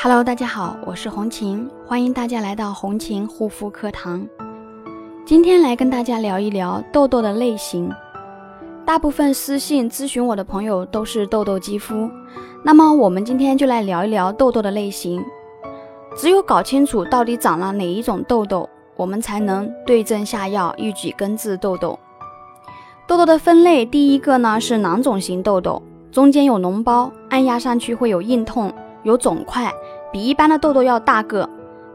Hello，大家好，我是红琴，欢迎大家来到红琴护肤课堂。今天来跟大家聊一聊痘痘的类型。大部分私信咨询我的朋友都是痘痘肌肤，那么我们今天就来聊一聊痘痘的类型。只有搞清楚到底长了哪一种痘痘，我们才能对症下药，一举根治痘痘。痘痘的分类，第一个呢是囊肿型痘痘，中间有脓包，按压上去会有硬痛。有肿块，比一般的痘痘要大个，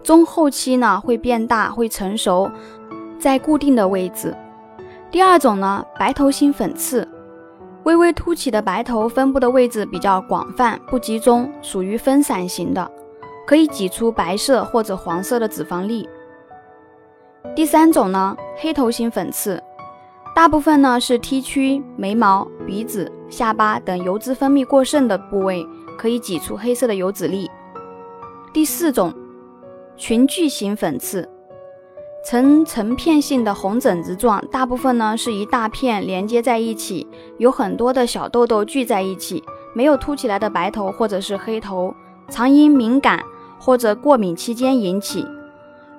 中后期呢会变大，会成熟，在固定的位置。第二种呢，白头型粉刺，微微凸起的白头，分布的位置比较广泛，不集中，属于分散型的，可以挤出白色或者黄色的脂肪粒。第三种呢，黑头型粉刺，大部分呢是 T 区、眉毛、鼻子、下巴等油脂分泌过剩的部位。可以挤出黑色的油脂粒。第四种，群聚型粉刺，呈成片性的红疹子状，大部分呢是一大片连接在一起，有很多的小痘痘聚在一起，没有凸起来的白头或者是黑头，常因敏感或者过敏期间引起。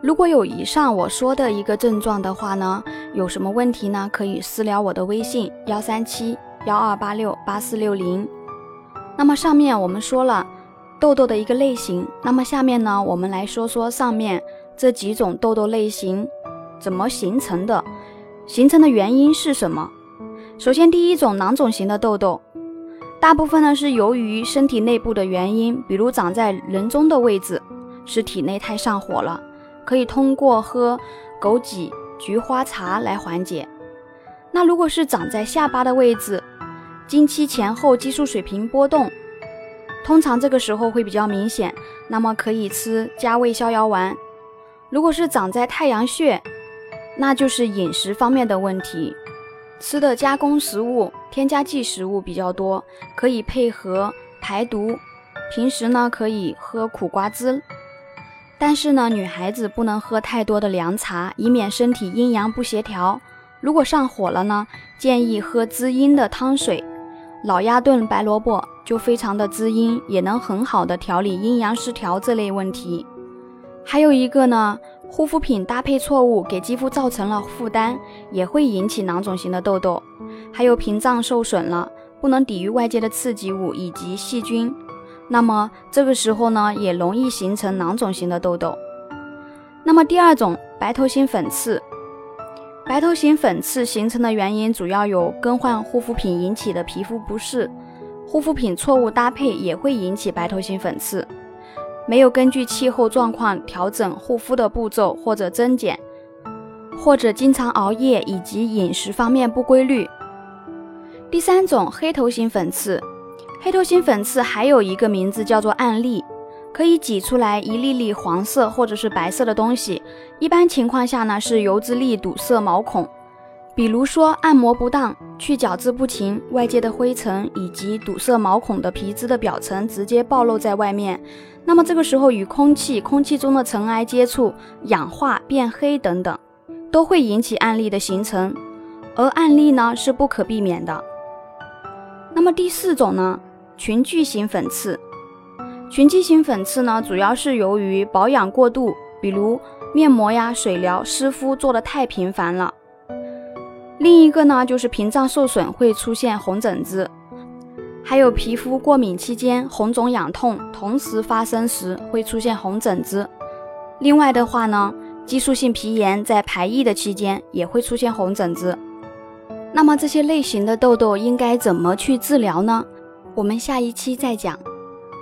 如果有以上我说的一个症状的话呢，有什么问题呢？可以私聊我的微信幺三七幺二八六八四六零。那么上面我们说了痘痘的一个类型，那么下面呢，我们来说说上面这几种痘痘类型怎么形成的，形成的原因是什么？首先，第一种囊肿型的痘痘，大部分呢是由于身体内部的原因，比如长在人中的位置，是体内太上火了，可以通过喝枸杞、菊花茶来缓解。那如果是长在下巴的位置，经期前后激素水平波动，通常这个时候会比较明显，那么可以吃加味逍遥丸。如果是长在太阳穴，那就是饮食方面的问题，吃的加工食物、添加剂食物比较多，可以配合排毒。平时呢可以喝苦瓜汁，但是呢女孩子不能喝太多的凉茶，以免身体阴阳不协调。如果上火了呢，建议喝滋阴的汤水。老鸭炖白萝卜就非常的滋阴，也能很好的调理阴阳失调这类问题。还有一个呢，护肤品搭配错误给肌肤造成了负担，也会引起囊肿型的痘痘。还有屏障受损了，不能抵御外界的刺激物以及细菌，那么这个时候呢，也容易形成囊肿型的痘痘。那么第二种白头型粉刺。白头型粉刺形成的原因主要有更换护肤品引起的皮肤不适，护肤品错误搭配也会引起白头型粉刺，没有根据气候状况调整护肤的步骤或者增减，或者经常熬夜以及饮食方面不规律。第三种黑头型粉刺，黑头型粉刺还有一个名字叫做暗粒。可以挤出来一粒粒黄色或者是白色的东西，一般情况下呢是油脂粒堵塞毛孔，比如说按摩不当、去角质不勤、外界的灰尘以及堵塞毛孔的皮脂的表层直接暴露在外面，那么这个时候与空气、空气中的尘埃接触、氧化变黑等等，都会引起暗粒的形成，而暗粒呢是不可避免的。那么第四种呢，群聚型粉刺。群聚型粉刺呢，主要是由于保养过度，比如面膜呀、水疗、湿敷做的太频繁了。另一个呢，就是屏障受损会出现红疹子，还有皮肤过敏期间红肿痒痛同时发生时会出现红疹子。另外的话呢，激素性皮炎在排异的期间也会出现红疹子。那么这些类型的痘痘应该怎么去治疗呢？我们下一期再讲。